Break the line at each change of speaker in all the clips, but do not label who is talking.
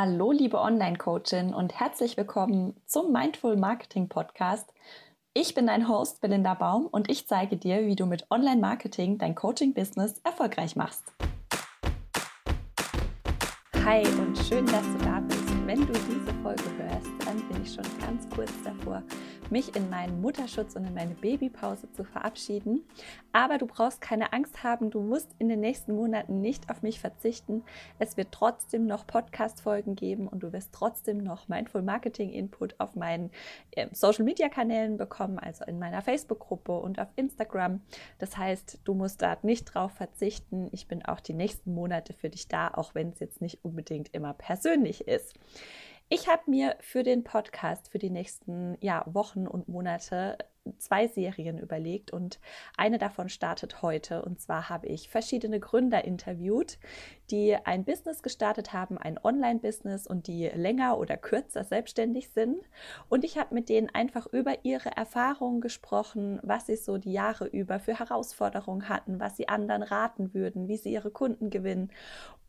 Hallo, liebe Online-Coachin und herzlich willkommen zum Mindful Marketing Podcast. Ich bin dein Host Belinda Baum und ich zeige dir, wie du mit Online-Marketing dein Coaching-Business erfolgreich machst. Hi und schön, dass du da bist. Wenn du diese Folge hörst, dann bin ich schon ganz kurz davor, mich in meinen Mutterschutz und in meine Babypause zu verabschieden. Aber du brauchst keine Angst haben, du musst in den nächsten Monaten nicht auf mich verzichten. Es wird trotzdem noch Podcast-Folgen geben und du wirst trotzdem noch Mindful Marketing Input auf meinen äh, Social Media Kanälen bekommen, also in meiner Facebook-Gruppe und auf Instagram. Das heißt, du musst da nicht drauf verzichten. Ich bin auch die nächsten Monate für dich da, auch wenn es jetzt nicht unbedingt immer persönlich ist. Ich habe mir für den Podcast für die nächsten ja, Wochen und Monate zwei Serien überlegt und eine davon startet heute. Und zwar habe ich verschiedene Gründer interviewt, die ein Business gestartet haben, ein Online-Business und die länger oder kürzer selbstständig sind. Und ich habe mit denen einfach über ihre Erfahrungen gesprochen, was sie so die Jahre über für Herausforderungen hatten, was sie anderen raten würden, wie sie ihre Kunden gewinnen.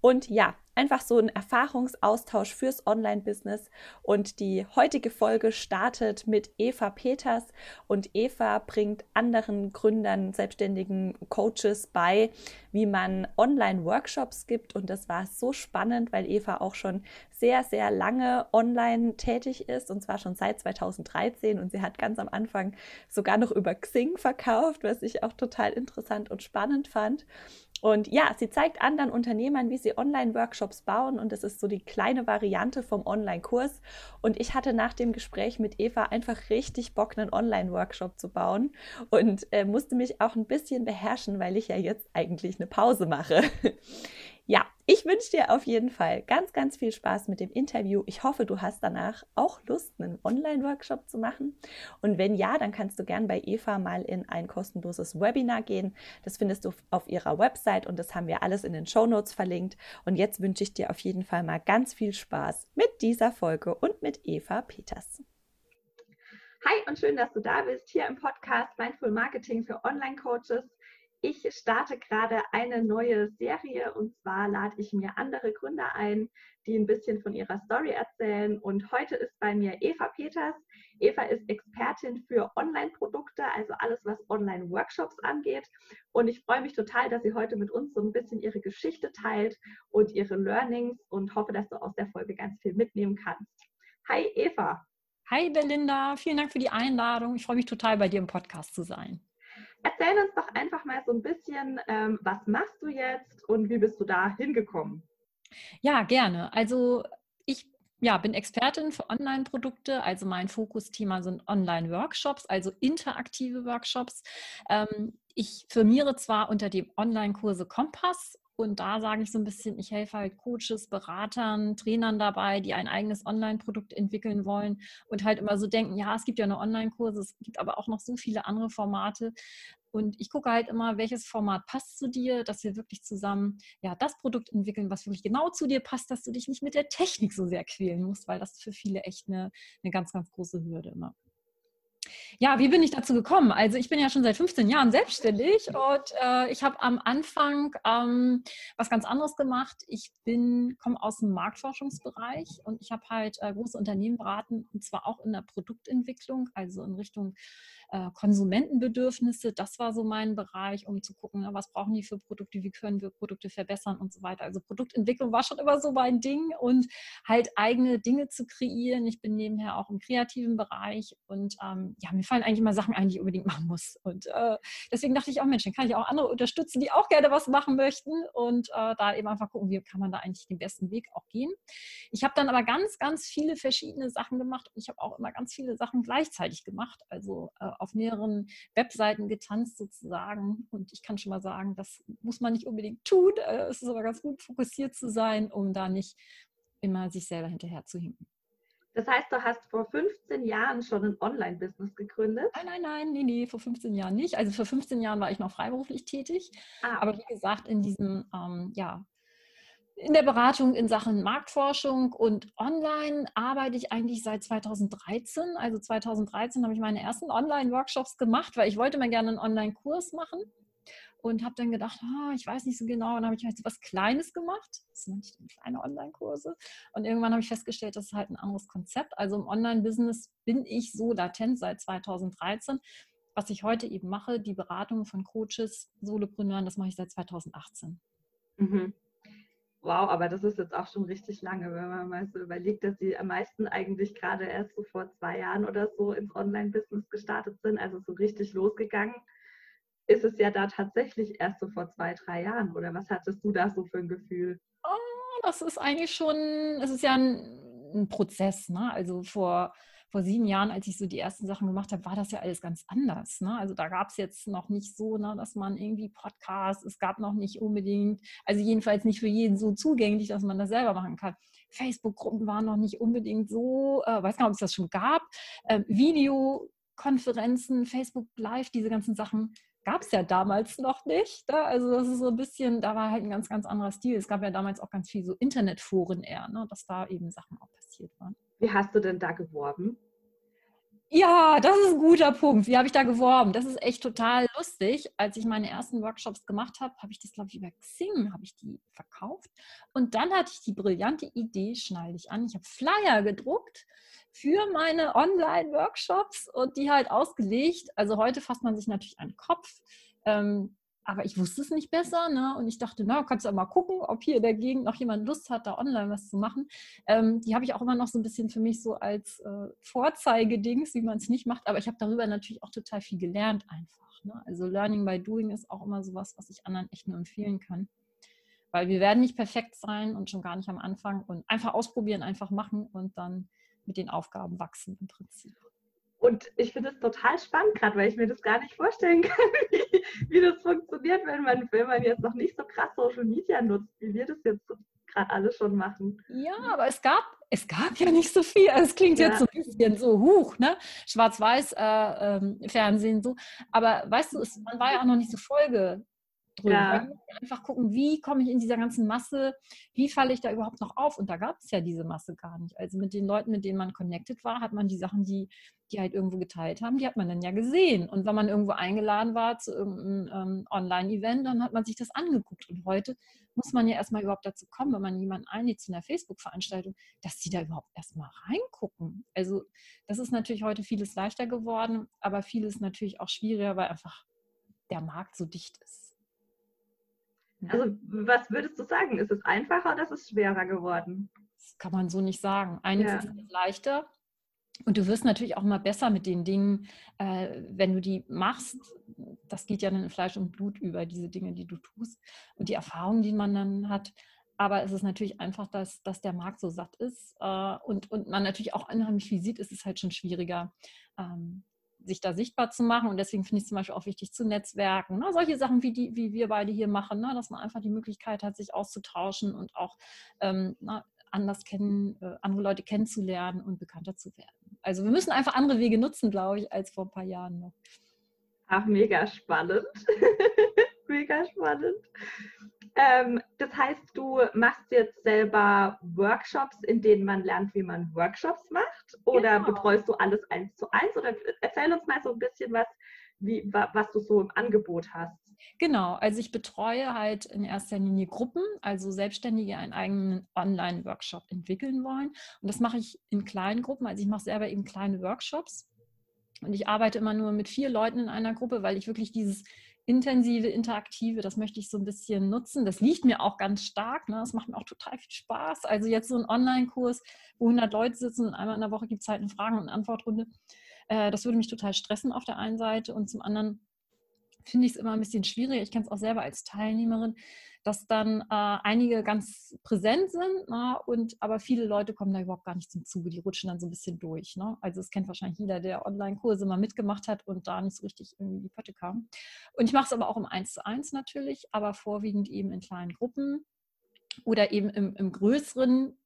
Und ja, einfach so ein Erfahrungsaustausch fürs Online-Business. Und die heutige Folge startet mit Eva Peters. Und Eva bringt anderen Gründern, selbstständigen Coaches bei, wie man Online-Workshops gibt. Und das war so spannend, weil Eva auch schon sehr, sehr lange online tätig ist. Und zwar schon seit 2013. Und sie hat ganz am Anfang sogar noch über Xing verkauft, was ich auch total interessant und spannend fand. Und ja, sie zeigt anderen Unternehmern, wie sie Online-Workshops bauen. Und das ist so die kleine Variante vom Online-Kurs. Und ich hatte nach dem Gespräch mit Eva einfach richtig Bock, einen Online-Workshop zu bauen. Und äh, musste mich auch ein bisschen beherrschen, weil ich ja jetzt eigentlich eine Pause mache. Ja, ich wünsche dir auf jeden Fall ganz, ganz viel Spaß mit dem Interview. Ich hoffe, du hast danach auch Lust, einen Online-Workshop zu machen. Und wenn ja, dann kannst du gern bei Eva mal in ein kostenloses Webinar gehen. Das findest du auf ihrer Website und das haben wir alles in den Show Notes verlinkt. Und jetzt wünsche ich dir auf jeden Fall mal ganz viel Spaß mit dieser Folge und mit Eva Peters.
Hi und schön, dass du da bist hier im Podcast Mindful Marketing für Online-Coaches. Ich starte gerade eine neue Serie und zwar lade ich mir andere Gründer ein, die ein bisschen von ihrer Story erzählen. Und heute ist bei mir Eva Peters. Eva ist Expertin für Online-Produkte, also alles, was Online-Workshops angeht. Und ich freue mich total, dass sie heute mit uns so ein bisschen ihre Geschichte teilt und ihre Learnings und hoffe, dass du aus der Folge ganz viel mitnehmen kannst. Hi Eva.
Hi Belinda, vielen Dank für die Einladung. Ich freue mich total, bei dir im Podcast zu sein.
Erzähl uns doch einfach mal so ein bisschen, ähm, was machst du jetzt und wie bist du da hingekommen?
Ja, gerne. Also ich ja, bin Expertin für Online-Produkte. Also mein Fokusthema sind Online-Workshops, also interaktive Workshops. Ähm, ich firmiere zwar unter dem Online-Kurse Kompass und da sage ich so ein bisschen, ich helfe halt Coaches, Beratern, Trainern dabei, die ein eigenes Online-Produkt entwickeln wollen und halt immer so denken, ja, es gibt ja nur Online-Kurse, es gibt aber auch noch so viele andere Formate. Und ich gucke halt immer, welches Format passt zu dir, dass wir wirklich zusammen ja, das Produkt entwickeln, was wirklich genau zu dir passt, dass du dich nicht mit der Technik so sehr quälen musst, weil das für viele echt eine, eine ganz, ganz große Hürde immer. Ja, wie bin ich dazu gekommen? Also ich bin ja schon seit 15 Jahren selbstständig und äh, ich habe am Anfang ähm, was ganz anderes gemacht. Ich bin komme aus dem Marktforschungsbereich und ich habe halt äh, große Unternehmen beraten und zwar auch in der Produktentwicklung, also in Richtung äh, Konsumentenbedürfnisse. Das war so mein Bereich, um zu gucken, was brauchen die für Produkte, wie können wir Produkte verbessern und so weiter. Also Produktentwicklung war schon immer so mein Ding und halt eigene Dinge zu kreieren. Ich bin nebenher auch im kreativen Bereich und ähm, ja, mir fallen eigentlich immer Sachen ein, die ich unbedingt machen muss. Und äh, deswegen dachte ich auch, Mensch, dann kann ich auch andere unterstützen, die auch gerne was machen möchten und äh, da eben einfach gucken, wie kann man da eigentlich den besten Weg auch gehen. Ich habe dann aber ganz, ganz viele verschiedene Sachen gemacht und ich habe auch immer ganz viele Sachen gleichzeitig gemacht. Also äh, auf mehreren Webseiten getanzt sozusagen. Und ich kann schon mal sagen, das muss man nicht unbedingt tun. Äh, es ist aber ganz gut, fokussiert zu sein, um da nicht immer sich selber hinterher zu hinken.
Das heißt, du hast vor 15 Jahren schon ein Online-Business gegründet?
Nein, nein, nein, nee, nee, vor 15 Jahren nicht. Also vor 15 Jahren war ich noch freiberuflich tätig. Ah. Aber wie gesagt, in diesem ähm, ja, in der Beratung in Sachen Marktforschung und online arbeite ich eigentlich seit 2013. Also 2013 habe ich meine ersten Online-Workshops gemacht, weil ich wollte mal gerne einen Online-Kurs machen. und habe dann gedacht, oh, ich weiß nicht so genau. Und habe ich halt so was Kleines gemacht. Das sind kleine Online-Kurse. Und irgendwann habe ich festgestellt, das ist halt ein anderes Konzept. Also im Online-Business bin ich so latent seit 2013. Was ich heute eben mache, die Beratung von Coaches, Solopreneuren, das mache ich seit 2018.
Mhm. Wow, aber das ist jetzt auch schon richtig lange, wenn man mal so überlegt, dass sie am meisten eigentlich gerade erst so vor zwei Jahren oder so ins Online-Business gestartet sind, also so richtig losgegangen ist es ja da tatsächlich erst so vor zwei, drei Jahren. Oder was hattest du da so für ein Gefühl?
Oh, das ist eigentlich schon, es ist ja ein, ein Prozess. Ne? Also vor, vor sieben Jahren, als ich so die ersten Sachen gemacht habe, war das ja alles ganz anders. Ne? Also da gab es jetzt noch nicht so, ne, dass man irgendwie Podcasts, es gab noch nicht unbedingt, also jedenfalls nicht für jeden so zugänglich, dass man das selber machen kann. Facebook-Gruppen waren noch nicht unbedingt so, äh, weiß gar nicht, ob es das schon gab. Äh, Videokonferenzen, Facebook Live, diese ganzen Sachen gab es ja damals noch nicht. Ne? Also das ist so ein bisschen, da war halt ein ganz, ganz anderer Stil. Es gab ja damals auch ganz viel so Internetforen eher, ne? dass da eben Sachen auch passiert waren.
Wie hast du denn da geworben?
Ja, das ist ein guter Punkt. Wie habe ich da geworben? Das ist echt total lustig. Als ich meine ersten Workshops gemacht habe, habe ich das, glaube ich, über Xing habe ich die verkauft. Und dann hatte ich die brillante Idee, schnall dich an. Ich habe Flyer gedruckt für meine Online-Workshops und die halt ausgelegt. Also heute fasst man sich natürlich an den Kopf. Ähm, aber ich wusste es nicht besser. Ne? Und ich dachte, na, kannst du ja mal gucken, ob hier in der Gegend noch jemand Lust hat, da online was zu machen. Ähm, die habe ich auch immer noch so ein bisschen für mich so als äh, Vorzeigedings, wie man es nicht macht. Aber ich habe darüber natürlich auch total viel gelernt einfach. Ne? Also Learning by Doing ist auch immer sowas, was ich anderen echt nur empfehlen kann. Weil wir werden nicht perfekt sein und schon gar nicht am Anfang. Und einfach ausprobieren, einfach machen und dann mit den Aufgaben wachsen im Prinzip.
Und ich finde es total spannend, gerade weil ich mir das gar nicht vorstellen kann, wie, wie, das funktioniert, wenn man, wenn man jetzt noch nicht so krass Social Media nutzt, wie wir das jetzt gerade alle schon machen.
Ja, aber es gab, es gab ja nicht so viel. Es klingt ja. jetzt so ein bisschen so hoch, ne? Schwarz-Weiß äh, ähm, Fernsehen so. Aber weißt du, es, man war ja auch noch nicht so Folge drüber. Ja. Einfach gucken, wie komme ich in dieser ganzen Masse, wie falle ich da überhaupt noch auf? Und da gab es ja diese Masse gar nicht. Also mit den Leuten, mit denen man connected war, hat man die Sachen, die, die halt irgendwo geteilt haben, die hat man dann ja gesehen. Und wenn man irgendwo eingeladen war zu irgendeinem ähm, Online-Event, dann hat man sich das angeguckt. Und heute muss man ja erstmal überhaupt dazu kommen, wenn man jemanden einlädt zu einer Facebook-Veranstaltung, dass die da überhaupt erstmal reingucken. Also das ist natürlich heute vieles leichter geworden, aber vieles natürlich auch schwieriger, weil einfach der Markt so dicht ist.
Also was würdest du sagen? Ist es einfacher oder ist es schwerer geworden?
Das kann man so nicht sagen. Eines ja. ist leichter und du wirst natürlich auch mal besser mit den Dingen, äh, wenn du die machst. Das geht ja dann in Fleisch und Blut über, diese Dinge, die du tust und die Erfahrungen, die man dann hat. Aber es ist natürlich einfach, dass, dass der Markt so satt ist äh, und, und man natürlich auch unheimlich viel sieht, ist es halt schon schwieriger, ähm, sich da sichtbar zu machen. Und deswegen finde ich zum Beispiel auch wichtig zu netzwerken. Ne? Solche Sachen, wie, die, wie wir beide hier machen, ne? dass man einfach die Möglichkeit hat, sich auszutauschen und auch ähm, na, anders kennen, äh, andere Leute kennenzulernen und bekannter zu werden. Also wir müssen einfach andere Wege nutzen, glaube ich, als vor ein paar Jahren noch.
Ach, mega spannend. mega spannend. Ähm, das heißt, du machst jetzt selber Workshops, in denen man lernt, wie man Workshops macht? Oder genau. betreust du alles eins zu eins? Oder erzähl uns mal so ein bisschen was, wie, was du so im Angebot hast.
Genau, also ich betreue halt in erster Linie Gruppen, also Selbstständige einen eigenen Online-Workshop entwickeln wollen. Und das mache ich in kleinen Gruppen. Also ich mache selber eben kleine Workshops. Und ich arbeite immer nur mit vier Leuten in einer Gruppe, weil ich wirklich dieses intensive, interaktive, das möchte ich so ein bisschen nutzen. Das liegt mir auch ganz stark. Ne? Das macht mir auch total viel Spaß. Also jetzt so ein Online-Kurs, wo 100 Leute sitzen und einmal in der Woche gibt es halt eine Fragen- und Antwortrunde. Äh, das würde mich total stressen auf der einen Seite und zum anderen finde ich es immer ein bisschen schwierig. Ich kenne es auch selber als Teilnehmerin, dass dann äh, einige ganz präsent sind na, ne, und aber viele Leute kommen da überhaupt gar nicht zum Zuge. Die rutschen dann so ein bisschen durch. Ne? Also es kennt wahrscheinlich jeder, der Online-Kurse mal mitgemacht hat und da nicht so richtig irgendwie die Pötte kam. Und ich mache es aber auch im 1 zu 1 natürlich, aber vorwiegend eben in kleinen Gruppen oder eben im, im größeren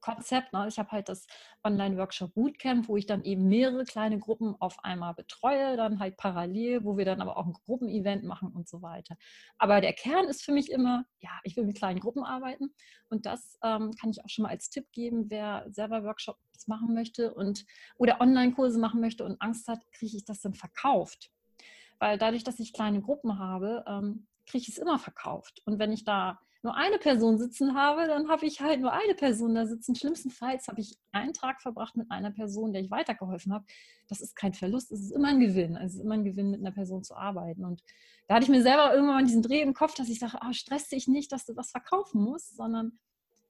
Konzept. Ne? Ich habe halt das Online-Workshop Bootcamp, wo ich dann eben mehrere kleine Gruppen auf einmal betreue, dann halt parallel, wo wir dann aber auch ein Gruppenevent machen und so weiter. Aber der Kern ist für mich immer, ja, ich will mit kleinen Gruppen arbeiten und das ähm, kann ich auch schon mal als Tipp geben, wer selber Workshops machen möchte und oder Online-Kurse machen möchte und Angst hat, kriege ich das dann verkauft. Weil dadurch, dass ich kleine Gruppen habe, ähm, kriege ich es immer verkauft. Und wenn ich da nur eine Person sitzen habe, dann habe ich halt nur eine Person da sitzen. Schlimmstenfalls habe ich einen Tag verbracht mit einer Person, der ich weitergeholfen habe. Das ist kein Verlust, es ist immer ein Gewinn. Es ist immer ein Gewinn, mit einer Person zu arbeiten. Und da hatte ich mir selber irgendwann diesen Dreh im Kopf, dass ich sage, oh, stress dich nicht, dass du was verkaufen musst, sondern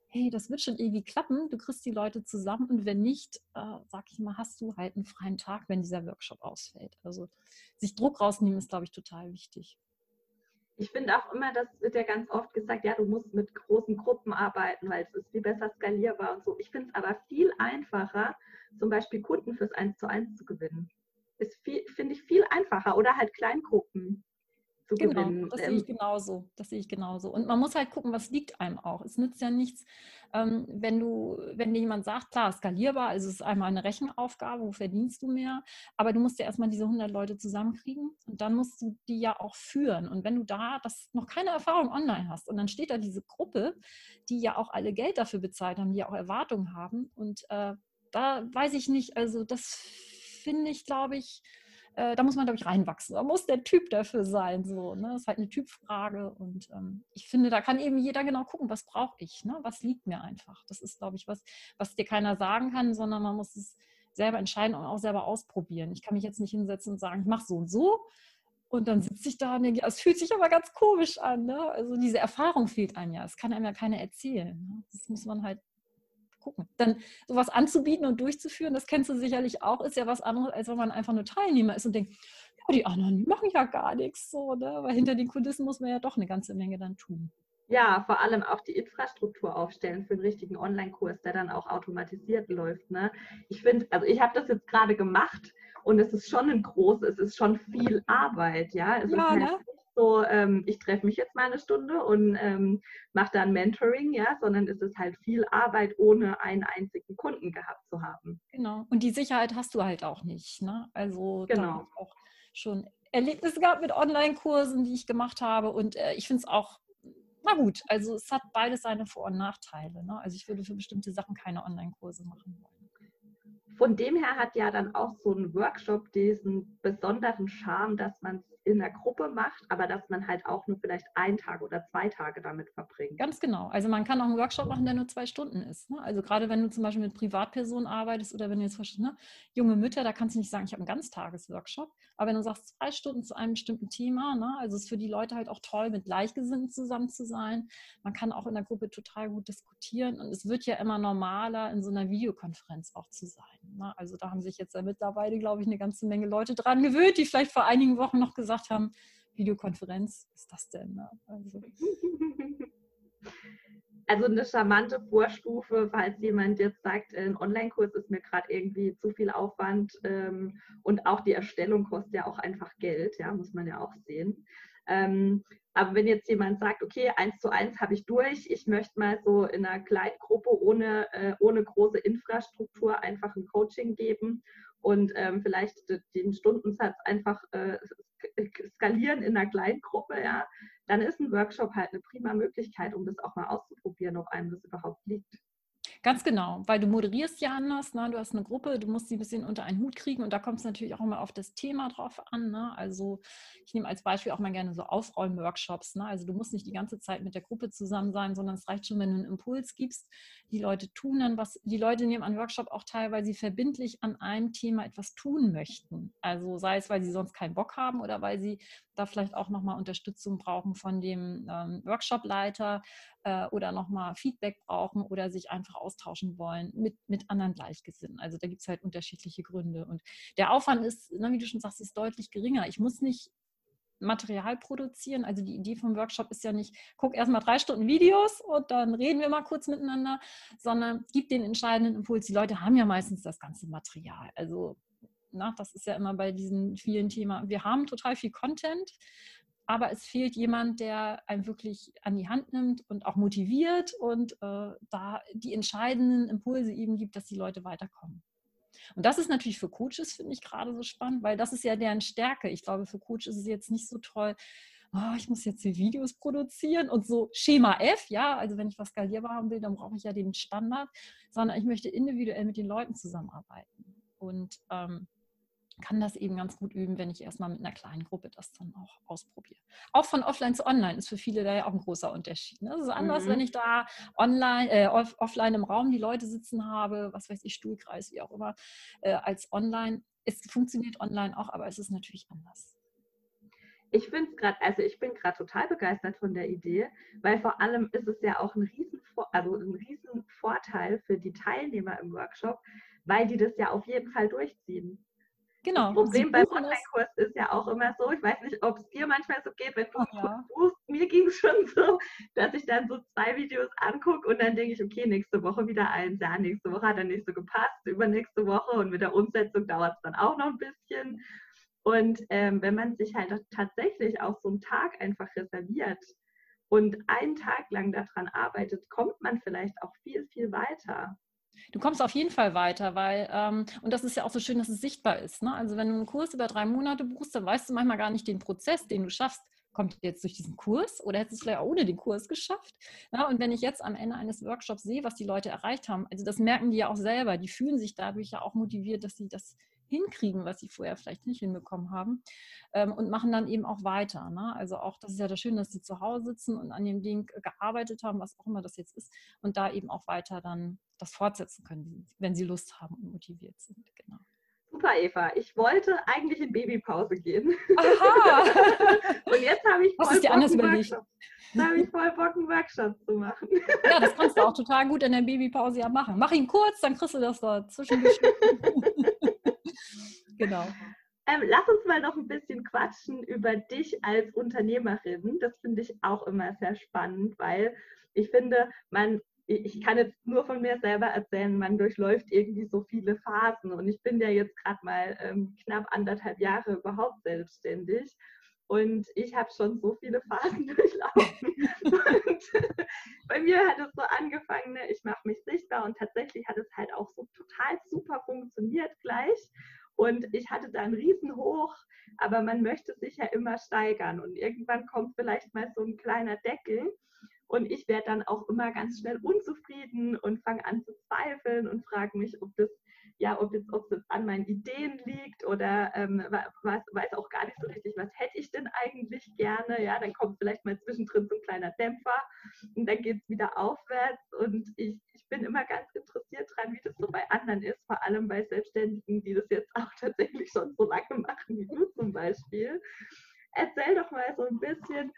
hey, das wird schon irgendwie klappen. Du kriegst die Leute zusammen und wenn nicht, äh, sag ich mal, hast du halt einen freien Tag, wenn dieser Workshop ausfällt. Also sich Druck rausnehmen ist, glaube ich, total wichtig.
Ich finde auch immer, das wird ja ganz oft gesagt, ja, du musst mit großen Gruppen arbeiten, weil es ist viel besser skalierbar und so. Ich finde es aber viel einfacher, zum Beispiel Kunden fürs 1 zu 1 zu gewinnen. Ist finde ich, viel einfacher oder halt Kleingruppen
zu genau, gewinnen. Das sehe ich ähm, genauso. Das sehe ich genauso. Und man muss halt gucken, was liegt einem auch. Es nützt ja nichts, ähm, wenn du, wenn dir jemand sagt, klar, skalierbar, also es ist einmal eine Rechenaufgabe, wo verdienst du mehr, aber du musst ja erstmal diese 100 Leute zusammenkriegen und dann musst du die ja auch führen. Und wenn du da das noch keine Erfahrung online hast und dann steht da diese Gruppe, die ja auch alle Geld dafür bezahlt haben, die ja auch Erwartungen haben und äh, da weiß ich nicht, also das finde ich, glaube ich, äh, da muss man, glaube ich, reinwachsen. Da muss der Typ dafür sein. So, ne? Das ist halt eine Typfrage. Und ähm, ich finde, da kann eben jeder genau gucken, was brauche ich, ne? was liegt mir einfach. Das ist, glaube ich, was, was dir keiner sagen kann, sondern man muss es selber entscheiden und auch selber ausprobieren. Ich kann mich jetzt nicht hinsetzen und sagen, ich mache so und so. Und dann sitze ich da und denke, es fühlt sich aber ganz komisch an. Ne? Also diese Erfahrung fehlt einem ja. Es kann einem ja keiner erzählen. Ne? Das muss man halt gucken. Dann sowas anzubieten und durchzuführen, das kennst du sicherlich auch, ist ja was anderes, als wenn man einfach nur Teilnehmer ist und denkt, ja, die anderen machen ja gar nichts so, ne? Weil hinter den Kulissen muss man ja doch eine ganze Menge dann tun.
Ja, vor allem auch die Infrastruktur aufstellen für einen richtigen Online-Kurs, der dann auch automatisiert läuft. Ne? Ich finde, also ich habe das jetzt gerade gemacht und es ist schon ein großes, es ist schon viel Arbeit, ja. Es ja, ist halt ne? So, ähm, ich treffe mich jetzt mal eine Stunde und ähm, mache dann Mentoring, ja, sondern es ist halt viel Arbeit, ohne einen einzigen Kunden gehabt zu haben.
Genau. Und die Sicherheit hast du halt auch nicht. Ne? Also
genau.
auch schon Erlebnisse gehabt mit Online-Kursen, die ich gemacht habe. Und äh, ich finde es auch, na gut, also es hat beides seine Vor- und Nachteile. Ne? Also ich würde für bestimmte Sachen keine Online-Kurse machen wollen
von dem her hat ja dann auch so ein Workshop diesen besonderen Charme, dass man es in der Gruppe macht, aber dass man halt auch nur vielleicht einen Tag oder zwei Tage damit verbringt.
Ganz genau. Also man kann auch einen Workshop machen, der nur zwei Stunden ist. Ne? Also gerade wenn du zum Beispiel mit Privatpersonen arbeitest oder wenn du jetzt ne, junge Mütter, da kannst du nicht sagen, ich habe einen Ganztagesworkshop. Aber wenn du sagst, zwei Stunden zu einem bestimmten Thema, ne? also es ist für die Leute halt auch toll, mit Gleichgesinnten zusammen zu sein. Man kann auch in der Gruppe total gut diskutieren und es wird ja immer normaler, in so einer Videokonferenz auch zu sein. Ne? Also da haben sich jetzt ja mittlerweile, glaube ich, eine ganze Menge Leute dran gewöhnt, die vielleicht vor einigen Wochen noch gesagt haben, Videokonferenz, was ist das denn? Ne? Also.
also eine charmante Vorstufe, falls jemand jetzt sagt, ein Online-Kurs ist mir gerade irgendwie zu viel Aufwand ähm, und auch die Erstellung kostet ja auch einfach Geld, ja, muss man ja auch sehen. Ähm, aber wenn jetzt jemand sagt, okay, eins zu eins habe ich durch, ich möchte mal so in einer Kleingruppe ohne, äh, ohne große Infrastruktur einfach ein Coaching geben und ähm, vielleicht den Stundensatz einfach äh, skalieren in einer Kleingruppe, ja, dann ist ein Workshop halt eine prima Möglichkeit, um das auch mal auszuprobieren, ob einem das überhaupt liegt.
Ganz genau, weil du moderierst ja anders, ne? du hast eine Gruppe, du musst sie ein bisschen unter einen Hut kriegen und da kommt es natürlich auch immer auf das Thema drauf an. Ne? Also ich nehme als Beispiel auch mal gerne so Aufräumen-Workshops. Ne? Also du musst nicht die ganze Zeit mit der Gruppe zusammen sein, sondern es reicht schon, wenn du einen Impuls gibst. Die Leute tun dann was, die Leute nehmen an Workshop auch teil, weil sie verbindlich an einem Thema etwas tun möchten. Also sei es, weil sie sonst keinen Bock haben oder weil sie da vielleicht auch nochmal Unterstützung brauchen von dem ähm, Workshopleiter äh, oder nochmal Feedback brauchen oder sich einfach austauschen wollen mit, mit anderen Gleichgesinnten. Also da gibt es halt unterschiedliche Gründe. Und der Aufwand ist, ne, wie du schon sagst, ist deutlich geringer. Ich muss nicht Material produzieren. Also die Idee vom Workshop ist ja nicht, guck erstmal drei Stunden Videos und dann reden wir mal kurz miteinander, sondern gib den entscheidenden Impuls. Die Leute haben ja meistens das ganze Material. Also na, das ist ja immer bei diesen vielen Themen. Wir haben total viel Content, aber es fehlt jemand, der einen wirklich an die Hand nimmt und auch motiviert und äh, da die entscheidenden Impulse eben gibt, dass die Leute weiterkommen. Und das ist natürlich für Coaches, finde ich, gerade so spannend, weil das ist ja deren Stärke. Ich glaube, für Coaches ist es jetzt nicht so toll, oh, ich muss jetzt hier Videos produzieren und so Schema F, ja, also wenn ich was skalierbar haben will, dann brauche ich ja den Standard, sondern ich möchte individuell mit den Leuten zusammenarbeiten. Und ähm, kann das eben ganz gut üben, wenn ich erstmal mit einer kleinen Gruppe das dann auch ausprobiere. Auch von offline zu online ist für viele da ja auch ein großer Unterschied. Ne? Das ist anders, mhm. wenn ich da online, äh, off offline im Raum die Leute sitzen habe, was weiß ich, Stuhlkreis, wie auch immer, äh, als online. Es funktioniert online auch, aber es ist natürlich anders.
Ich finde es gerade, also ich bin gerade total begeistert von der Idee, weil vor allem ist es ja auch ein riesen, also ein riesen Vorteil für die Teilnehmer im Workshop, weil die das ja auf jeden Fall durchziehen. Genau. Das Problem beim Online-Kurs ist ja auch immer so, ich weiß nicht, ob es dir manchmal so geht, wenn du oh, ja. buchst, mir ging es schon so, dass ich dann so zwei Videos angucke und dann denke ich, okay, nächste Woche wieder eins, ja, nächste Woche hat er nicht so gepasst, übernächste Woche und mit der Umsetzung dauert es dann auch noch ein bisschen. Und ähm, wenn man sich halt tatsächlich auch so einen Tag einfach reserviert und einen Tag lang daran arbeitet, kommt man vielleicht auch viel, viel weiter.
Du kommst auf jeden Fall weiter, weil, ähm, und das ist ja auch so schön, dass es sichtbar ist. Ne? Also wenn du einen Kurs über drei Monate buchst, dann weißt du manchmal gar nicht den Prozess, den du schaffst. Kommt jetzt durch diesen Kurs oder hättest du es vielleicht auch ohne den Kurs geschafft? Ja, und wenn ich jetzt am Ende eines Workshops sehe, was die Leute erreicht haben, also das merken die ja auch selber, die fühlen sich dadurch ja auch motiviert, dass sie das hinkriegen, was sie vorher vielleicht nicht hinbekommen haben ähm, und machen dann eben auch weiter. Ne? Also auch, das ist ja das Schöne, dass sie zu Hause sitzen und an dem Ding gearbeitet haben, was auch immer das jetzt ist und da eben auch weiter dann das fortsetzen können, wenn sie Lust haben und motiviert sind. Genau.
Super, Eva. Ich wollte eigentlich in Babypause gehen. Aha! und jetzt habe ich
voll anders überlegt?
Da habe ich voll Bock, einen Workshop zu machen.
ja, das kannst du auch total gut in der Babypause ja machen. Mach ihn kurz, dann kriegst du das da zwischengeschnitten.
genau. Ähm, lass uns mal noch ein bisschen quatschen über dich als Unternehmerin. Das finde ich auch immer sehr spannend, weil ich finde, man, ich kann jetzt nur von mir selber erzählen, man durchläuft irgendwie so viele Phasen und ich bin ja jetzt gerade mal ähm, knapp anderthalb Jahre überhaupt selbstständig. Und ich habe schon so viele Phasen durchlaufen. und bei mir hat es so angefangen, ne, ich mache mich sichtbar und tatsächlich hat es halt auch so total super funktioniert gleich. Und ich hatte da einen Riesenhoch, aber man möchte sich ja immer steigern. Und irgendwann kommt vielleicht mal so ein kleiner Deckel. Und ich werde dann auch immer ganz schnell unzufrieden und fange an zu zweifeln und frage mich, ob das ja, ob es ob jetzt an meinen Ideen liegt oder ähm, weiß, weiß auch gar nicht so richtig, was hätte ich denn eigentlich gerne. Ja, dann kommt vielleicht mal zwischendrin so ein kleiner Dämpfer und dann geht es wieder aufwärts. Und ich, ich bin immer ganz interessiert dran, wie das so bei anderen ist, vor allem bei Selbstständigen, die das jetzt auch tatsächlich schon so lange machen wie du zum Beispiel. Erzähl doch mal so ein bisschen,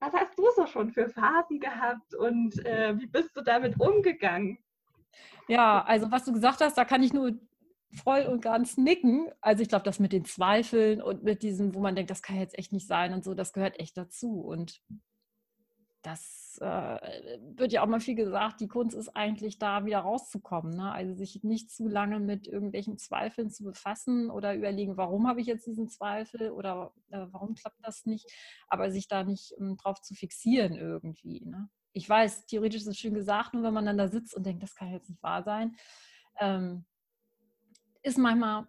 was hast du so schon für Phasen gehabt und äh, wie bist du damit umgegangen?
Ja, also was du gesagt hast, da kann ich nur voll und ganz nicken. Also ich glaube, das mit den Zweifeln und mit diesem, wo man denkt, das kann jetzt echt nicht sein und so, das gehört echt dazu. Und das äh, wird ja auch mal viel gesagt, die Kunst ist eigentlich da wieder rauszukommen. Ne? Also sich nicht zu lange mit irgendwelchen Zweifeln zu befassen oder überlegen, warum habe ich jetzt diesen Zweifel oder äh, warum klappt das nicht, aber sich da nicht um, ähm, drauf zu fixieren irgendwie. Ne? ich weiß, theoretisch ist es schön gesagt, nur wenn man dann da sitzt und denkt, das kann jetzt nicht wahr sein, ähm, ist manchmal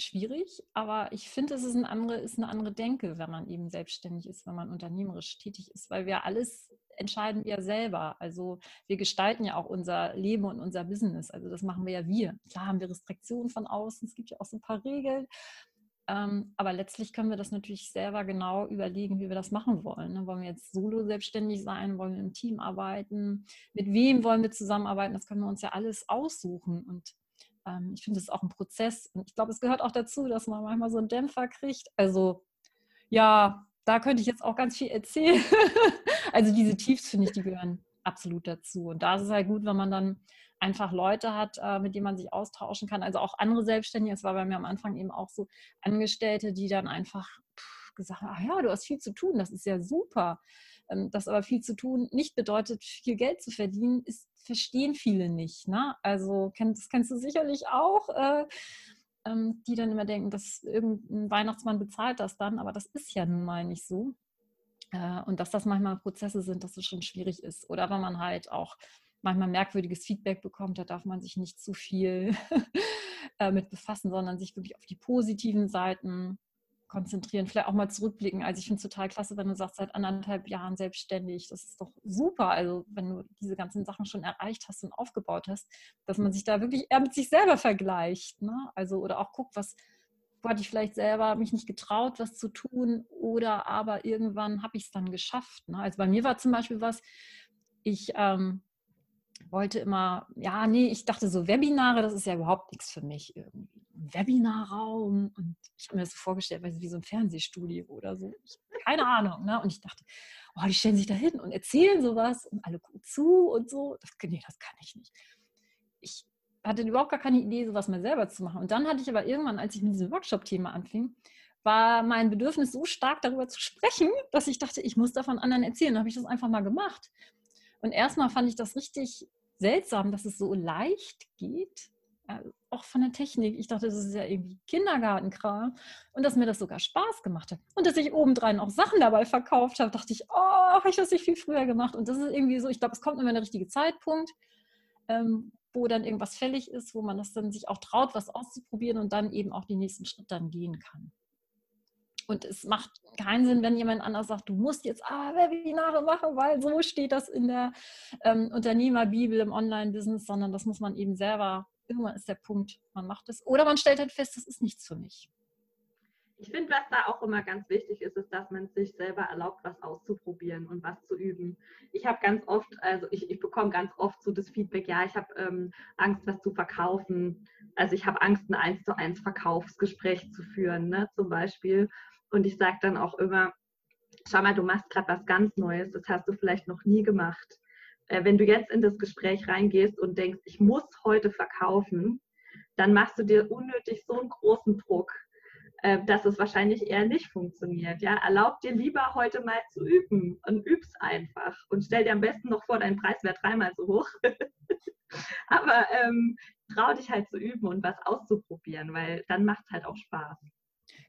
schwierig, aber ich finde, es ist, ein andere, ist eine andere Denke, wenn man eben selbstständig ist, wenn man unternehmerisch tätig ist, weil wir alles entscheiden wir selber. Also wir gestalten ja auch unser Leben und unser Business. Also das machen wir ja wir. Klar haben wir Restriktionen von außen, es gibt ja auch so ein paar Regeln, ähm, aber letztlich können wir das natürlich selber genau überlegen, wie wir das machen wollen. Ne? Wollen wir jetzt solo selbstständig sein? Wollen wir im Team arbeiten? Mit wem wollen wir zusammenarbeiten? Das können wir uns ja alles aussuchen. Und ähm, ich finde, das ist auch ein Prozess. Und ich glaube, es gehört auch dazu, dass man manchmal so einen Dämpfer kriegt. Also ja, da könnte ich jetzt auch ganz viel erzählen. also diese Tiefs, finde ich, die gehören absolut dazu. Und da ist es halt gut, wenn man dann einfach Leute hat, äh, mit denen man sich austauschen kann. Also auch andere Selbstständige. Es war bei mir am Anfang eben auch so Angestellte, die dann einfach gesagt haben, ach ja, du hast viel zu tun, das ist ja super. Ähm, dass aber viel zu tun nicht bedeutet, viel Geld zu verdienen, ist, verstehen viele nicht. Ne? Also das kennst du sicherlich auch. Äh, ähm, die dann immer denken, dass irgendein Weihnachtsmann bezahlt das dann, aber das ist ja nun mal nicht so. Äh, und dass das manchmal Prozesse sind, dass es schon schwierig ist. Oder wenn man halt auch manchmal merkwürdiges Feedback bekommt, da darf man sich nicht zu viel äh, mit befassen, sondern sich wirklich auf die positiven Seiten konzentrieren, vielleicht auch mal zurückblicken. Also ich finde es total klasse, wenn du sagst, seit anderthalb Jahren selbstständig, das ist doch super. Also wenn du diese ganzen Sachen schon erreicht hast und aufgebaut hast, dass man sich da wirklich eher mit sich selber vergleicht. Ne? Also oder auch guckt, was, hatte ich vielleicht selber mich nicht getraut, was zu tun oder aber irgendwann habe ich es dann geschafft. Ne? Also bei mir war zum Beispiel was, ich ähm, wollte immer, ja, nee, ich dachte so Webinare, das ist ja überhaupt nichts für mich irgendwie. Webinarraum und ich habe mir das so vorgestellt, wie so ein Fernsehstudio oder so. Ich, keine Ahnung, ne? Und ich dachte, oh, die stellen sich da hin und erzählen sowas und alle gucken zu und so. Das, nee, das kann ich nicht. Ich hatte überhaupt gar keine Idee, sowas mal selber zu machen. Und dann hatte ich aber irgendwann, als ich mit diesem Workshop-Thema anfing, war mein Bedürfnis so stark, darüber zu sprechen, dass ich dachte, ich muss davon anderen erzählen. Dann habe ich das einfach mal gemacht. Und erstmal fand ich das richtig seltsam, dass es so leicht geht. Auch von der Technik. Ich dachte, das ist ja irgendwie Kindergartenkram. Und dass mir das sogar Spaß gemacht hat. Und dass ich obendrein auch Sachen dabei verkauft habe, dachte ich, oh, habe ich das nicht viel früher gemacht. Und das ist irgendwie so, ich glaube, es kommt immer der richtige Zeitpunkt, ähm, wo dann irgendwas fällig ist, wo man das dann sich auch traut, was auszuprobieren und dann eben auch den nächsten Schritt dann gehen kann. Und es macht keinen Sinn, wenn jemand anders sagt, du musst jetzt ah, Webinare machen, weil so steht das in der ähm, Unternehmerbibel im Online-Business, sondern das muss man eben selber, irgendwann ist der Punkt, man macht es. Oder man stellt halt fest, das ist nichts für mich.
Ich finde, was da auch immer ganz wichtig ist, ist, dass man sich selber erlaubt, was auszuprobieren und was zu üben. Ich habe ganz oft, also ich, ich bekomme ganz oft so das Feedback, ja, ich habe ähm, Angst, was zu verkaufen. Also ich habe Angst, ein eins zu eins Verkaufsgespräch zu führen, ne, zum Beispiel. Und ich sage dann auch immer, schau mal, du machst gerade was ganz Neues, das hast du vielleicht noch nie gemacht. Äh, wenn du jetzt in das Gespräch reingehst und denkst, ich muss heute verkaufen, dann machst du dir unnötig so einen großen Druck, äh, dass es wahrscheinlich eher nicht funktioniert. Ja? Erlaub dir lieber heute mal zu üben und üb's einfach und stell dir am besten noch vor, dein Preis wäre dreimal so hoch. Aber ähm, trau dich halt zu üben und was auszuprobieren, weil dann macht es halt auch Spaß.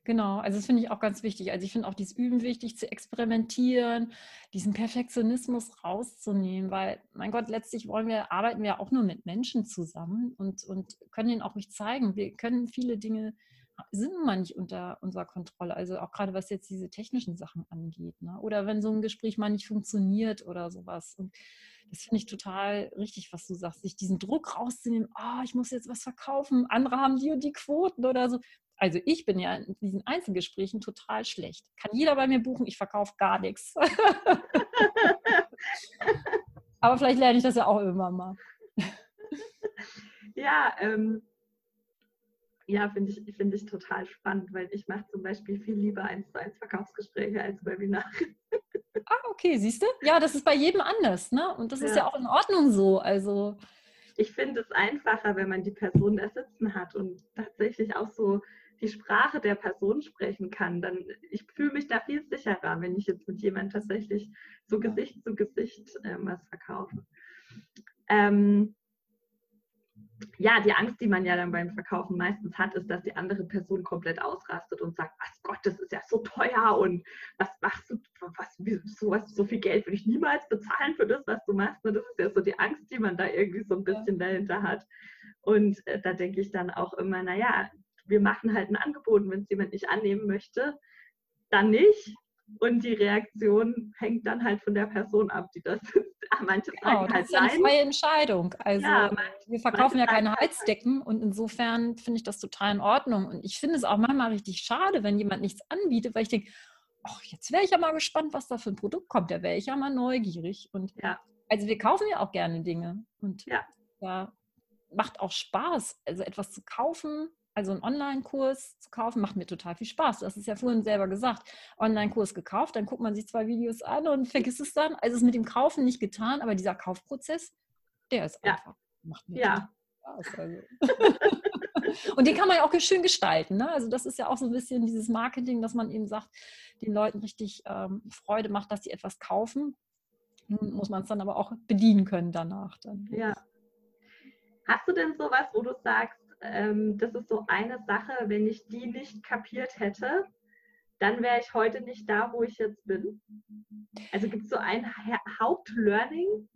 Genau, also das finde ich auch ganz wichtig. Also ich finde auch dieses Üben wichtig, zu experimentieren, diesen Perfektionismus rauszunehmen, weil, mein Gott, letztlich wollen wir, arbeiten wir auch nur mit Menschen zusammen und, und können ihnen auch nicht zeigen. Wir können viele Dinge, sind mal nicht unter unserer Kontrolle. Also auch gerade was jetzt diese technischen Sachen angeht. Ne? Oder wenn so ein Gespräch mal nicht funktioniert oder sowas. Und das finde ich total richtig, was du sagst, sich diesen Druck rauszunehmen, oh, ich muss jetzt was verkaufen, andere haben die und die Quoten oder so. Also ich bin ja in diesen Einzelgesprächen total schlecht. Kann jeder bei mir buchen, ich verkaufe gar nichts. Aber vielleicht lerne ich das ja auch irgendwann mal.
Ja, ähm, ja, finde ich, find ich total spannend, weil ich mache zum Beispiel viel lieber eins zu eins Verkaufsgespräche als Webinare.
Ah, okay, siehst du? Ja, das ist bei jedem anders, ne? Und das ja. ist ja auch in Ordnung so. Also
ich finde es einfacher, wenn man die Person da sitzen hat und tatsächlich auch so die Sprache der Person sprechen kann, dann ich fühle mich da viel sicherer, wenn ich jetzt mit jemandem tatsächlich so Gesicht zu Gesicht äh, was verkaufe. Ähm, ja, die Angst, die man ja dann beim Verkaufen meistens hat, ist, dass die andere Person komplett ausrastet und sagt, was Gott, das ist ja so teuer und was machst du, was, so, was, so viel Geld würde ich niemals bezahlen für das, was du machst. Und das ist ja so die Angst, die man da irgendwie so ein bisschen dahinter hat. Und äh, da denke ich dann auch immer, naja, wir machen halt ein Angebot, wenn es jemand nicht annehmen möchte, dann nicht. Und die Reaktion hängt dann halt von der Person ab, die das ist.
Manche genau, sagen halt das ist ja eine freie Entscheidung. Also ja, wir verkaufen ja keine halt Heizdecken und insofern finde ich das total in Ordnung. Und ich finde es auch manchmal richtig schade, wenn jemand nichts anbietet, weil ich denke, ach, jetzt wäre ich ja mal gespannt, was da für ein Produkt kommt. Da wäre ich ja mal neugierig. Und ja. also wir kaufen ja auch gerne Dinge. Und ja. ja, macht auch Spaß, also etwas zu kaufen, also einen Online-Kurs zu kaufen, macht mir total viel Spaß. Du hast es ja vorhin selber gesagt. Online-Kurs gekauft, dann guckt man sich zwei Videos an und vergisst es dann. Also ist mit dem Kaufen nicht getan, aber dieser Kaufprozess, der ist ja. einfach, macht mir ja. Spaß. Also. und den kann man ja auch schön gestalten. Ne? Also das ist ja auch so ein bisschen dieses Marketing, dass man eben sagt, den Leuten richtig ähm, Freude macht, dass sie etwas kaufen. Nun muss man es dann aber auch bedienen können danach. Dann.
Ja. Hast du denn sowas, wo du sagst, ähm, das ist so eine Sache, wenn ich die nicht kapiert hätte, dann wäre ich heute nicht da, wo ich jetzt bin. Also gibt es so ein Hauptlearning?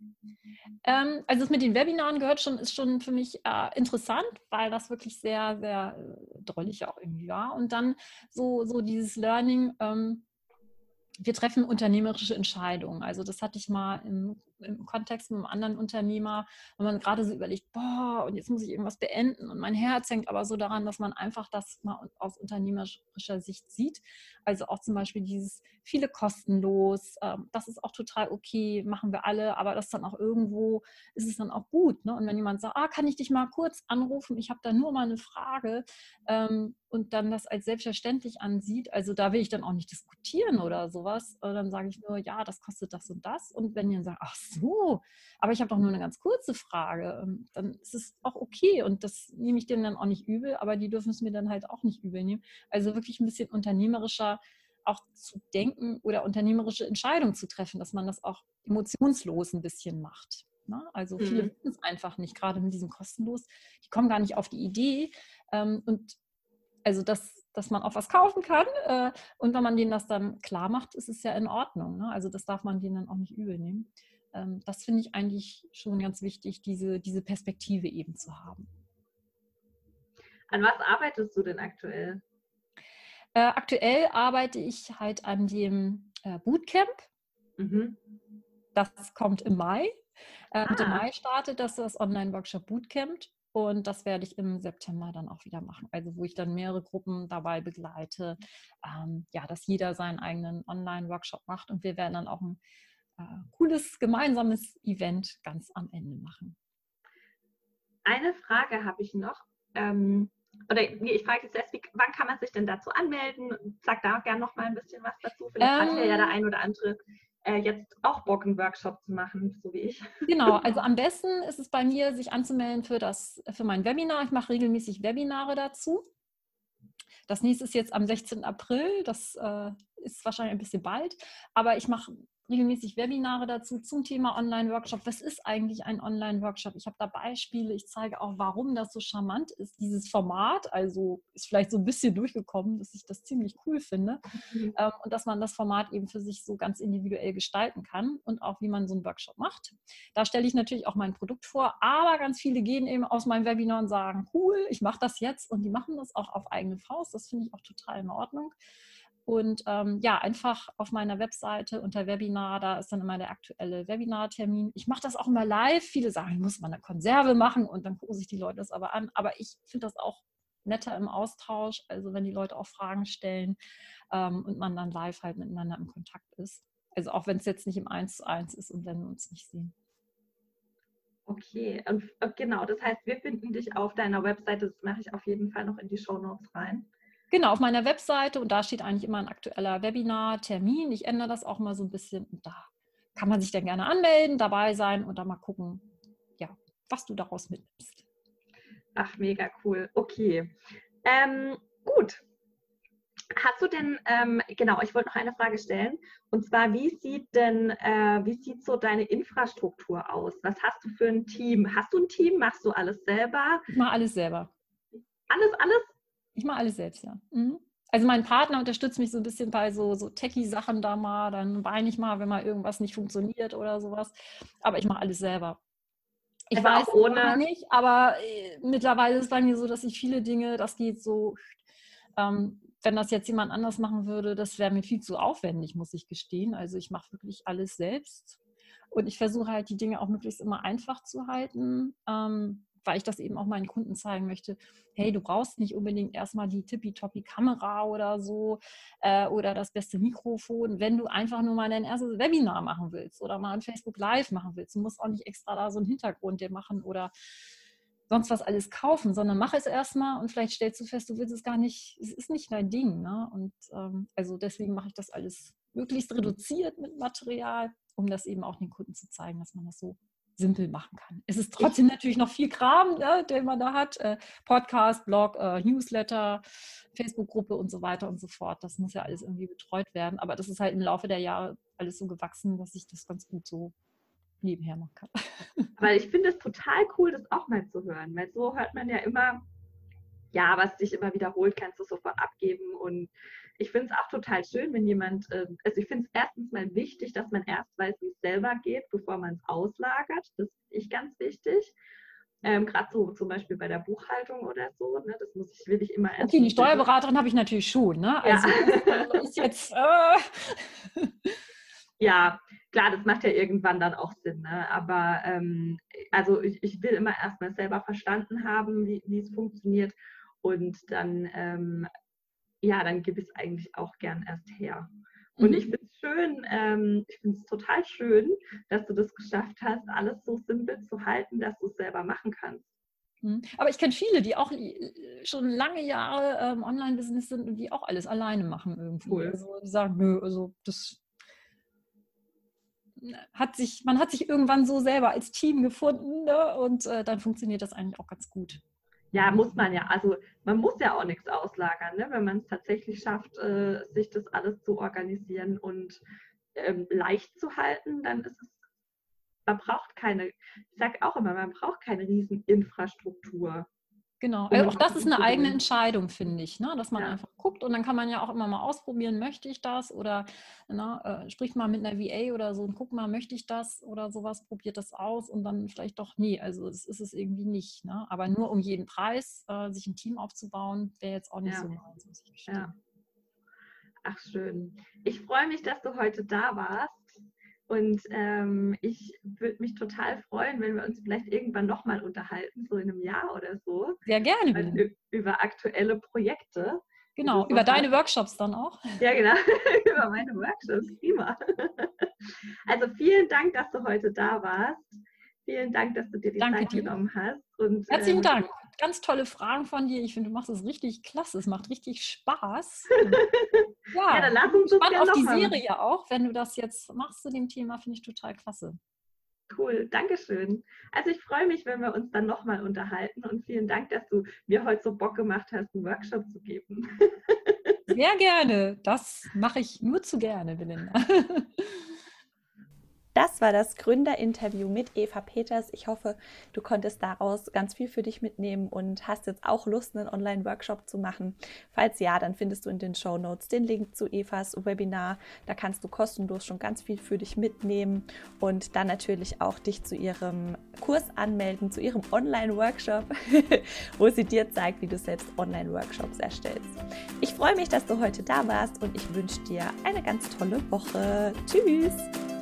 Ähm, also das mit den Webinaren gehört schon, ist schon für mich äh, interessant, weil das wirklich sehr, sehr äh, drollig auch irgendwie war. Und dann so, so dieses Learning, ähm, wir treffen unternehmerische Entscheidungen. Also das hatte ich mal im im Kontext mit einem anderen Unternehmer, wenn man gerade so überlegt, boah, und jetzt muss ich irgendwas beenden und mein Herz hängt aber so daran, dass man einfach das mal aus unternehmerischer Sicht sieht. Also auch zum Beispiel dieses viele kostenlos, ähm, das ist auch total okay, machen wir alle, aber das dann auch irgendwo ist es dann auch gut. Ne? Und wenn jemand sagt, ah, kann ich dich mal kurz anrufen, ich habe da nur mal eine Frage ähm, und dann das als selbstverständlich ansieht, also da will ich dann auch nicht diskutieren oder sowas, dann sage ich nur, ja, das kostet das und das. Und wenn ihr sagt, ach so, aber ich habe doch nur eine ganz kurze Frage, ähm, dann ist es auch okay und das nehme ich denen dann auch nicht übel, aber die dürfen es mir dann halt auch nicht übel nehmen. Also wirklich ein bisschen unternehmerischer auch zu denken oder unternehmerische Entscheidungen zu treffen, dass man das auch emotionslos ein bisschen macht. Ne? Also viele mhm. wissen es einfach nicht, gerade mit diesem kostenlos. Die kommen gar nicht auf die Idee. Ähm, und also dass, dass man auch was kaufen kann. Äh, und wenn man denen das dann klar macht, ist es ja in Ordnung. Ne? Also das darf man denen dann auch nicht übel nehmen. Ähm, das finde ich eigentlich schon ganz wichtig, diese, diese Perspektive eben zu haben.
An was arbeitest du denn aktuell?
Äh, aktuell arbeite ich halt an dem äh, Bootcamp. Mhm. Das kommt im Mai. Äh, ah. Mai startet das das Online-Workshop Bootcamp und das werde ich im September dann auch wieder machen. Also wo ich dann mehrere Gruppen dabei begleite, ähm, ja, dass jeder seinen eigenen Online-Workshop macht und wir werden dann auch ein äh, cooles gemeinsames Event ganz am Ende machen.
Eine Frage habe ich noch. Ähm, oder nee, ich frage jetzt erst, wie, wann kann man sich denn dazu anmelden? Sag da gerne noch mal ein bisschen was dazu. Vielleicht ähm, hat ja der ein oder andere äh, jetzt auch Bock, einen Workshop zu machen, so wie ich.
Genau, also am besten ist es bei mir, sich anzumelden für, das, für mein Webinar. Ich mache regelmäßig Webinare dazu. Das nächste ist jetzt am 16. April. Das äh, ist wahrscheinlich ein bisschen bald. Aber ich mache regelmäßig Webinare dazu zum Thema Online-Workshop. Was ist eigentlich ein Online-Workshop? Ich habe da Beispiele. Ich zeige auch, warum das so charmant ist, dieses Format. Also ist vielleicht so ein bisschen durchgekommen, dass ich das ziemlich cool finde. Mhm. Ähm, und dass man das Format eben für sich so ganz individuell gestalten kann und auch, wie man so einen Workshop macht. Da stelle ich natürlich auch mein Produkt vor. Aber ganz viele gehen eben aus meinem Webinar und sagen, cool, ich mache das jetzt. Und die machen das auch auf eigene Faust. Das finde ich auch total in Ordnung. Und ähm, ja, einfach auf meiner Webseite unter Webinar, da ist dann immer der aktuelle Webinartermin. Ich mache das auch immer live. Viele sagen, ich muss mal eine Konserve machen und dann gucken sich die Leute das aber an. Aber ich finde das auch netter im Austausch, also wenn die Leute auch Fragen stellen ähm, und man dann live halt miteinander im Kontakt ist. Also auch wenn es jetzt nicht im Eins zu eins ist und wenn wir uns nicht sehen.
Okay, und äh, genau, das heißt, wir finden dich auf deiner Webseite, das mache ich auf jeden Fall noch in die Show Notes rein.
Genau, auf meiner Webseite und da steht eigentlich immer ein aktueller Webinar-Termin. Ich ändere das auch mal so ein bisschen und da kann man sich dann gerne anmelden, dabei sein und dann mal gucken, ja, was du daraus mitnimmst.
Ach, mega cool. Okay. Ähm, gut. Hast du denn, ähm, genau, ich wollte noch eine Frage stellen. Und zwar, wie sieht denn, äh, wie sieht so deine Infrastruktur aus? Was hast du für ein Team? Hast du ein Team? Machst du alles selber?
Ich mache alles selber.
Alles, alles?
Ich mache alles selbst, ja. Mhm. Also mein Partner unterstützt mich so ein bisschen bei so, so Techie-Sachen da mal, dann weine ich mal, wenn mal irgendwas nicht funktioniert oder sowas. Aber ich mache alles selber. Ich aber weiß ohne nicht, aber äh, mittlerweile ist es bei mir so, dass ich viele Dinge, das geht so, ähm, wenn das jetzt jemand anders machen würde, das wäre mir viel zu aufwendig, muss ich gestehen. Also ich mache wirklich alles selbst. Und ich versuche halt die Dinge auch möglichst immer einfach zu halten. Ähm, weil ich das eben auch meinen Kunden zeigen möchte, hey, du brauchst nicht unbedingt erstmal die tippitoppi Kamera oder so äh, oder das beste Mikrofon, wenn du einfach nur mal dein erstes Webinar machen willst oder mal ein Facebook Live machen willst. Du musst auch nicht extra da so einen Hintergrund dir machen oder sonst was alles kaufen, sondern mach es erstmal und vielleicht stellst du fest, du willst es gar nicht, es ist nicht dein Ding. Ne? Und ähm, also deswegen mache ich das alles möglichst reduziert mit Material, um das eben auch den Kunden zu zeigen, dass man das so simpel machen kann. Es ist trotzdem natürlich noch viel Kram, ne, den man da hat. Äh, Podcast, Blog, äh, Newsletter, Facebook-Gruppe und so weiter und so fort. Das muss ja alles irgendwie betreut werden. Aber das ist halt im Laufe der Jahre alles so gewachsen, dass ich das ganz gut so nebenher machen kann.
Weil ich finde es total cool, das auch mal zu hören. Weil so hört man ja immer, ja, was sich immer wiederholt, kannst du sofort abgeben und ich finde es auch total schön, wenn jemand, äh, also ich finde es erstens mal wichtig, dass man erst weiß, wie es selber geht, bevor man es auslagert. Das finde ich ganz wichtig. Ähm, Gerade so zum Beispiel bei der Buchhaltung oder so, ne, das muss ich, will ich immer
erst. Okay, die Steuerberaterin habe ich natürlich schon, ne? Also ja. ist jetzt. Äh,
Ja, klar, das macht ja irgendwann dann auch Sinn. Ne? Aber ähm, also ich, ich will immer erstmal selber verstanden haben, wie, wie es funktioniert. Und dann, ähm, ja, dann gebe ich es eigentlich auch gern erst her. Und mhm. ich finde es schön, ähm, ich finde es total schön, dass du das geschafft hast, alles so simpel zu halten, dass du es selber machen kannst.
Mhm. Aber ich kenne viele, die auch schon lange Jahre ähm, Online-Business sind und die auch alles alleine machen irgendwie. Cool. Also die sagen, nö, also das hat sich, man hat sich irgendwann so selber als Team gefunden ne? und äh, dann funktioniert das eigentlich auch ganz gut.
Ja, muss man ja. Also man muss ja auch nichts auslagern, ne? wenn man es tatsächlich schafft, äh, sich das alles zu organisieren und ähm, leicht zu halten, dann ist es, man braucht keine, ich sage auch immer, man braucht keine riesen Infrastruktur.
Genau, also auch das ist eine eigene Entscheidung, finde ich, ne? dass man ja. einfach guckt und dann kann man ja auch immer mal ausprobieren, möchte ich das oder ne, äh, spricht mal mit einer VA oder so und guck mal, möchte ich das oder sowas, probiert das aus und dann vielleicht doch nie. Also das ist es irgendwie nicht. Ne? Aber nur um jeden Preis äh, sich ein Team aufzubauen, wäre jetzt auch nicht ja. so meins, muss ich
gestehen. Ja. Ach schön. Ich freue mich, dass du heute da warst. Und ähm, ich würde mich total freuen, wenn wir uns vielleicht irgendwann nochmal unterhalten, so in einem Jahr oder so.
Sehr gerne.
Über aktuelle Projekte.
Genau, über deine Workshops dann auch.
Ja, genau, über meine Workshops. Prima. Also vielen Dank, dass du heute da warst. Vielen Dank, dass du dir die Danke Zeit dir. genommen hast.
Und, Herzlichen ähm, Dank. Ganz tolle Fragen von dir. Ich finde, du machst es richtig klasse. Es macht richtig Spaß. ja, ja dann lass uns das auf die mal. Serie auch, wenn du das jetzt machst zu dem Thema, finde ich total klasse.
Cool, Dankeschön. Also ich freue mich, wenn wir uns dann nochmal unterhalten und vielen Dank, dass du mir heute so Bock gemacht hast, einen Workshop zu geben.
Sehr gerne. Das mache ich nur zu gerne, Belinda.
Das war das Gründerinterview mit Eva Peters. Ich hoffe, du konntest daraus ganz viel für dich mitnehmen und hast jetzt auch Lust, einen Online-Workshop zu machen. Falls ja, dann findest du in den Show Notes den Link zu Evas Webinar. Da kannst du kostenlos schon ganz viel für dich mitnehmen und dann natürlich auch dich zu ihrem Kurs anmelden, zu ihrem Online-Workshop, wo sie dir zeigt, wie du selbst Online-Workshops erstellst. Ich freue mich, dass du heute da warst und ich wünsche dir eine ganz tolle Woche. Tschüss!